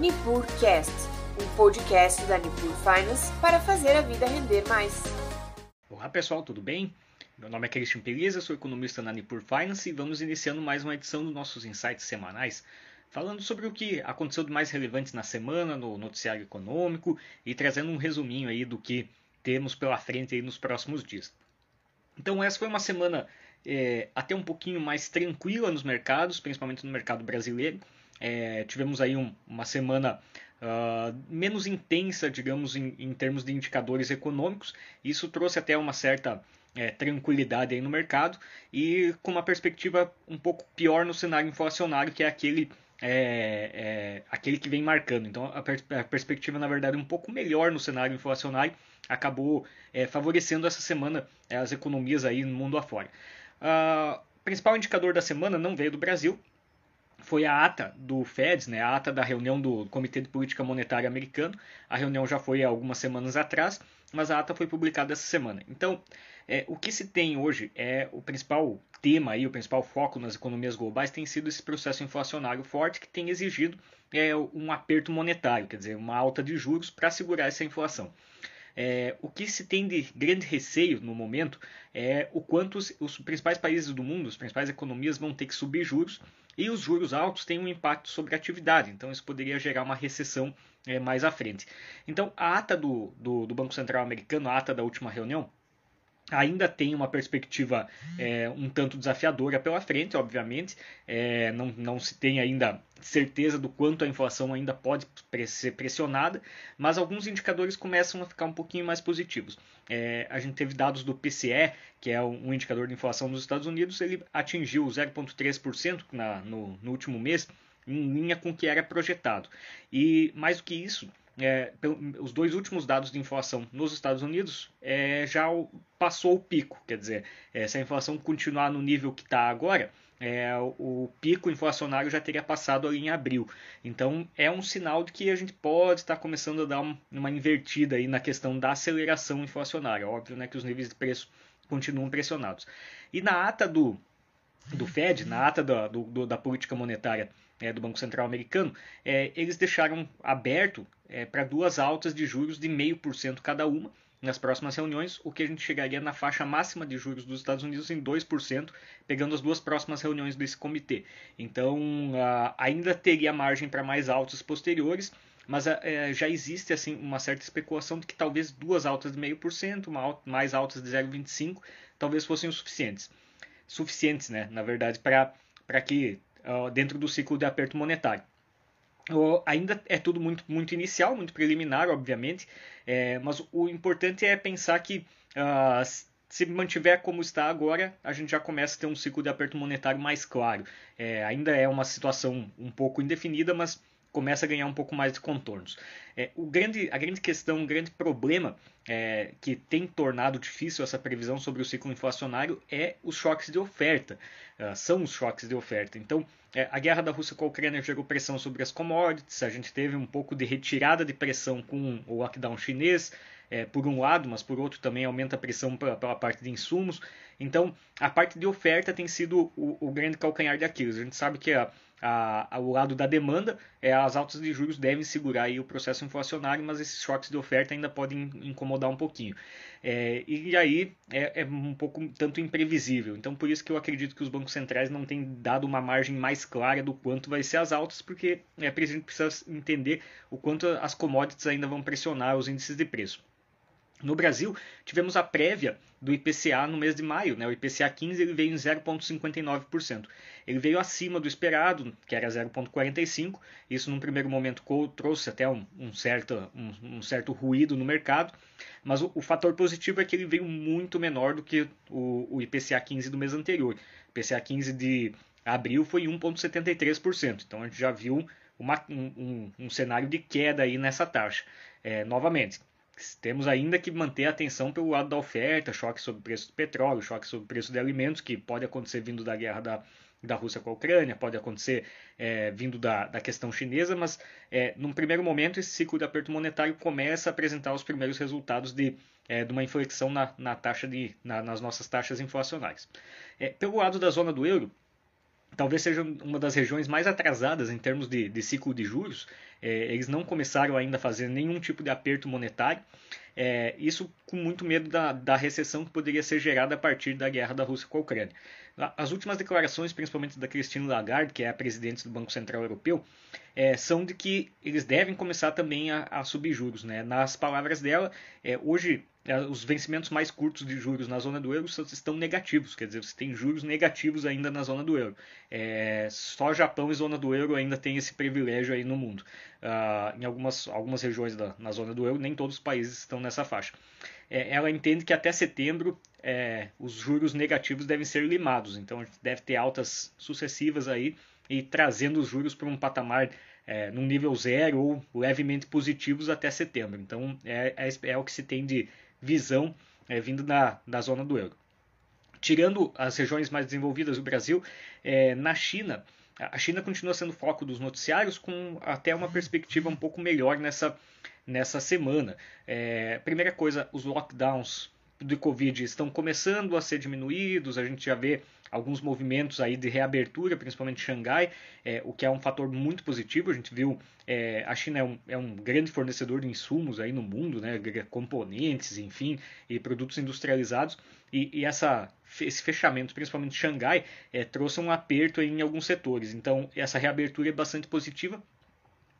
NipurCast, um podcast da Nipur Finance para fazer a vida render mais. Olá pessoal, tudo bem? Meu nome é Christian Peliza, sou economista na Nipur Finance e vamos iniciando mais uma edição dos nossos insights semanais, falando sobre o que aconteceu de mais relevante na semana no noticiário econômico e trazendo um resuminho aí do que temos pela frente aí nos próximos dias. Então essa foi uma semana é, até um pouquinho mais tranquila nos mercados, principalmente no mercado brasileiro. É, tivemos aí um, uma semana uh, menos intensa, digamos, em, em, termos de indicadores econômicos. Isso trouxe até uma certa é, tranquilidade aí no mercado e com uma perspectiva um pouco pior no cenário inflacionário, que é aquele é, é, aquele que vem marcando. Então, a, per a, perspectiva, na verdade, um pouco melhor no cenário inflacionário acabou é, favorecendo essa semana é, as economias aí no mundo afora. Uh, principal indicador da semana não veio do Brasil, foi a ata do Fed, né, a ata da reunião do Comitê de Política Monetária americano. A reunião já foi há algumas semanas atrás, mas a ata foi publicada essa semana. Então, é, o que se tem hoje é o principal tema aí, o principal foco nas economias globais tem sido esse processo inflacionário forte que tem exigido é, um aperto monetário, quer dizer, uma alta de juros para segurar essa inflação. É, o que se tem de grande receio no momento é o quanto os, os, principais países do mundo, as principais economias vão ter que subir juros e os juros altos têm um impacto sobre a atividade, então isso poderia gerar uma recessão é, mais à frente. Então a ata do, do, do Banco Central americano, a ata da última reunião, ainda tem uma perspectiva é, um tanto desafiadora pela frente, obviamente. É, não, não se tem ainda certeza do quanto a inflação ainda pode ser pressionada, mas alguns indicadores começam a ficar um pouquinho mais positivos. É, a gente teve dados do PCE, que é um indicador de inflação nos Estados Unidos, ele atingiu 0,3% no, no último mês, em linha com o que era projetado. E mais do que isso, é, os dois últimos dados de inflação nos Estados Unidos é, já passou o pico. Quer dizer, é, se a inflação continuar no nível que está agora, é, o pico inflacionário já teria passado ali em abril. Então é um sinal de que a gente pode estar começando a dar uma invertida aí na questão da aceleração inflacionária. Óbvio né, que os níveis de preço continuam pressionados. E na ata do, do Fed, na ata da, do, da política monetária é, do Banco Central americano, é, eles deixaram aberto é, para duas altas de juros de 0,5% cada uma nas próximas reuniões, o que a gente chegaria na faixa máxima de juros dos Estados Unidos em 2%, pegando as duas próximas reuniões desse comitê. Então, ainda teria margem para mais altas posteriores, mas é, já existe assim uma certa especulação de que talvez duas altas de 0,5%, mais altas de 0,25%, talvez fossem os suficientes. Suficientes, né, na verdade, para que dentro do ciclo de aperto monetário. Ainda é tudo muito, muito inicial, muito preliminar, obviamente, é, mas o importante é pensar que uh, se mantiver como está agora, a gente já começa a ter um ciclo de aperto monetário mais claro. É, ainda é uma situação um pouco indefinida, mas começa a ganhar um pouco mais de contornos. É, o grande, a grande questão, o grande problema é, que tem tornado difícil essa previsão sobre o ciclo inflacionário é os choques de oferta. Uh, são os choques de oferta. Então, é, a guerra da Rússia com a Ucrânia gerou pressão sobre as commodities, a gente teve um pouco de retirada de pressão com o lockdown chinês, é, por um lado, mas por outro também aumenta a pressão pela, parte de insumos. Então, a parte de oferta tem sido o, o grande calcanhar de Aquiles. A gente sabe que a, a, o lado da demanda, é, as altas de juros devem segurar aí o processo inflacionário, mas esses choques de oferta ainda podem incomodar um pouquinho. É, e aí é, é, um pouco tanto imprevisível. Então, por isso que eu acredito que os bancos centrais não têm dado uma margem mais clara do quanto vai ser as altas, porque é, a gente precisa entender o quanto as commodities ainda vão pressionar os índices de preço. No Brasil, tivemos a prévia do IPCA no mês de maio. Né? O IPCA 15 ele veio em 0,59%. Ele veio acima do esperado, que era 0,45%. Isso, num primeiro momento, trouxe até um, um certo, um, um, certo ruído no mercado. Mas o, o, fator positivo é que ele veio muito menor do que o, o IPCA 15 do mês anterior. O IPCA 15 de abril foi 1,73%. Então, a gente já viu uma, um, um, cenário de queda aí nessa taxa. É, novamente, temos ainda que manter a atenção pelo lado da oferta, choque sobre o preço do petróleo, choque sobre o preço de alimentos, que pode acontecer vindo da guerra da, da Rússia com a Ucrânia, pode acontecer é, vindo da, da questão chinesa, mas é, num primeiro momento esse ciclo de aperto monetário começa a apresentar os primeiros resultados de, é, de uma inflexão na, na taxa de, na, nas nossas taxas inflacionárias. É, pelo lado da zona do euro, talvez seja uma das regiões mais atrasadas em termos de, de ciclo de juros. É, eles não começaram ainda a fazer nenhum tipo de aperto monetário. É, isso com muito medo da, da recessão que poderia ser gerada a partir da guerra da Rússia com a Ucrânia. As últimas declarações, principalmente da Christine Lagarde, que é a presidente do Banco Central Europeu, é, são de que eles devem começar também a, a subir juros. Né? Nas palavras dela, é, hoje é, os vencimentos mais curtos de juros na zona do euro estão negativos, quer dizer, você tem juros negativos ainda na zona do euro. É, só Japão e zona do euro ainda tem esse privilégio aí no mundo. Uh, em algumas, algumas regiões da, na zona do euro, nem todos os países estão nessa faixa. É, ela entende que até setembro é, os juros negativos devem ser limados, então a gente deve ter altas sucessivas aí e trazendo os juros para um patamar é, num nível zero ou levemente positivos até setembro. Então é, é, é o que se tem de visão é, vindo da, da zona do euro. Tirando as regiões mais desenvolvidas do Brasil, é, na China, a China continua sendo foco dos noticiários com até uma perspectiva um pouco melhor nessa, nessa semana. É, primeira coisa, os lockdowns de Covid estão começando a ser diminuídos, a gente já vê alguns movimentos aí de reabertura, principalmente Xangai, é, o que é um fator muito positivo. A gente viu é, a China é um, é um, grande fornecedor de insumos aí no mundo, né, componentes, enfim, e produtos industrializados. E, e essa, esse fechamento, principalmente Xangai, é, trouxe um aperto em alguns setores. Então essa reabertura é bastante positiva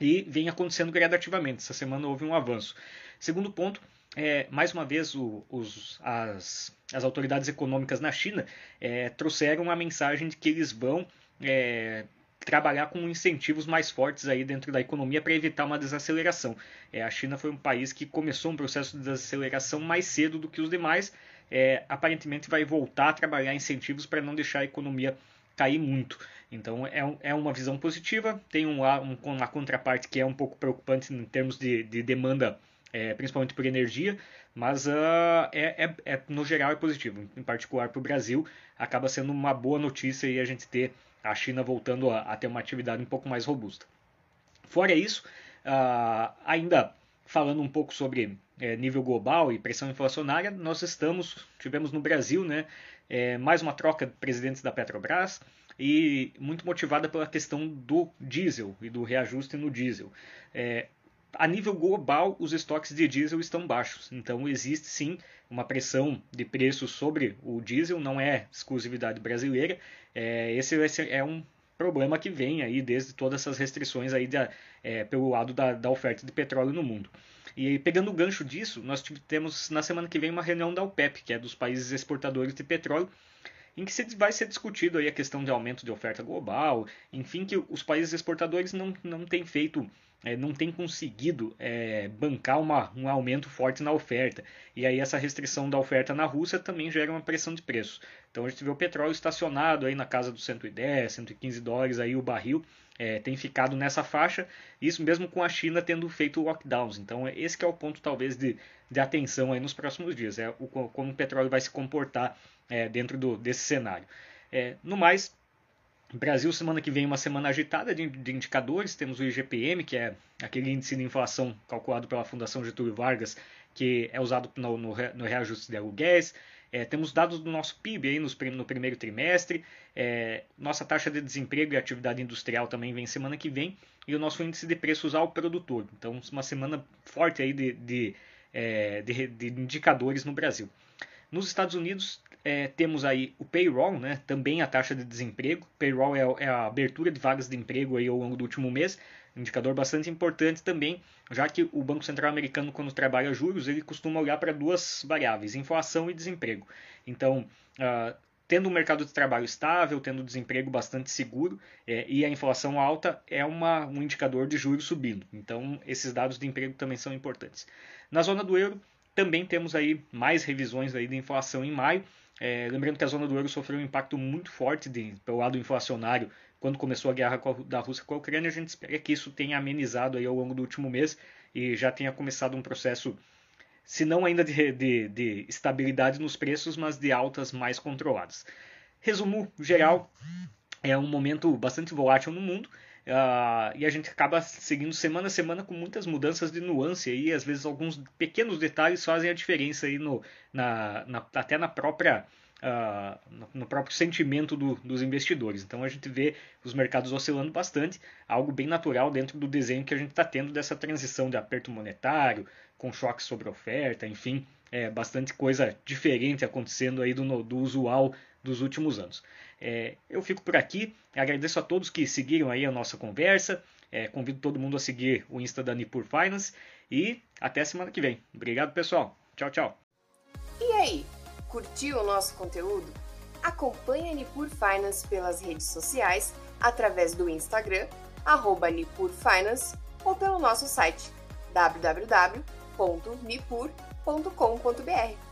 e vem acontecendo gradativamente. Essa semana houve um avanço. Segundo ponto, é, mais uma vez, o, os, as, as, autoridades econômicas na China é, trouxeram a mensagem de que eles vão é, trabalhar com incentivos mais fortes aí dentro da economia para evitar uma desaceleração. É, a China foi um país que começou um processo de desaceleração mais cedo do que os demais. É, aparentemente vai voltar a trabalhar incentivos para não deixar a economia cair muito. Então é, é uma visão positiva. Tem um, um, uma contraparte que é um pouco preocupante em termos de, de demanda é, principalmente por energia, mas uh, é, é, é, no geral é positivo. Em particular para o Brasil, acaba sendo uma boa notícia e a gente ter a China voltando a, a ter uma atividade um pouco mais robusta. Fora isso, uh, ainda falando um pouco sobre é, nível global e pressão inflacionária, nós estamos, tivemos no Brasil, né, é, mais uma troca de presidentes da Petrobras e muito motivada pela questão do diesel e do reajuste no diesel. É, a nível global, os estoques de diesel estão baixos. Então, existe sim uma pressão de preço sobre o diesel, não é exclusividade brasileira. É, esse é um problema que vem aí desde todas essas restrições aí é, pelo lado da, da, oferta de petróleo no mundo. E pegando o gancho disso, nós temos na semana que vem uma reunião da OPEP, que é dos países exportadores de petróleo, em que vai ser discutido aí a questão de aumento de oferta global, enfim, que os países exportadores não, não têm feito é, não tem conseguido é, bancar uma, um aumento forte na oferta. E aí essa restrição da oferta na Rússia também gera uma pressão de preço. Então a gente vê o petróleo estacionado aí na casa dos 110, 115 dólares aí o barril. É, tem ficado nessa faixa, isso mesmo com a China tendo feito lockdowns. Então, esse é o ponto, talvez, de, de atenção aí nos próximos dias, é o, como o petróleo vai se comportar é, dentro do, desse cenário. É, no mais, Brasil, semana que vem, uma semana agitada de, de, indicadores. Temos o IGPM, que é aquele índice de inflação calculado pela Fundação Getúlio Vargas, que é usado no, no, no reajuste de aluguéis. É, temos dados do nosso PIB aí nos, no primeiro trimestre. É, nossa taxa de desemprego e atividade industrial também vem semana que vem. E o nosso índice de preços ao produtor. Então, uma semana forte aí de, de, é, de, de indicadores no Brasil. Nos Estados Unidos, é, temos aí o payroll, né, também a taxa de desemprego. Payroll é, é, a abertura de vagas de emprego aí ao longo do último mês, indicador bastante importante também, já que o Banco Central americano, quando trabalha juros, ele costuma olhar para duas variáveis, inflação e desemprego. Então, uh, tendo um mercado de trabalho estável, tendo desemprego bastante seguro é, e a inflação alta, é uma, um indicador de juros subindo. Então, esses dados de emprego também são importantes. Na zona do euro, também temos aí mais revisões aí de inflação em maio, é, lembrando que a zona do euro sofreu um impacto muito forte de, pelo lado inflacionário quando começou a guerra da Rússia com a Ucrânia. A gente espera que isso tenha amenizado aí ao longo do último mês e já tenha começado um processo, se não ainda de, de, de estabilidade nos preços, mas de altas mais controladas. Resumo geral, é um momento bastante volátil no mundo. Uh, e a gente acaba seguindo semana a semana com muitas mudanças de nuance e às vezes alguns pequenos detalhes fazem a diferença aí no, na, na, até na própria uh, no próprio sentimento do, dos investidores. Então a gente vê os mercados oscilando bastante, algo bem natural dentro do desenho que a gente está tendo dessa transição de aperto monetário, com choque sobre oferta, enfim, é, bastante coisa diferente acontecendo aí do, do usual dos últimos anos. É, eu fico por aqui, agradeço a todos que seguiram aí a nossa conversa, é, convido todo mundo a seguir o Insta da Nipur Finance e até semana que vem. Obrigado, pessoal. Tchau, tchau. E aí, curtiu o nosso conteúdo? Acompanhe a Nipur Finance pelas redes sociais, através do Instagram, arroba Nipur Finance, ou pelo nosso site www.nipur.com.br.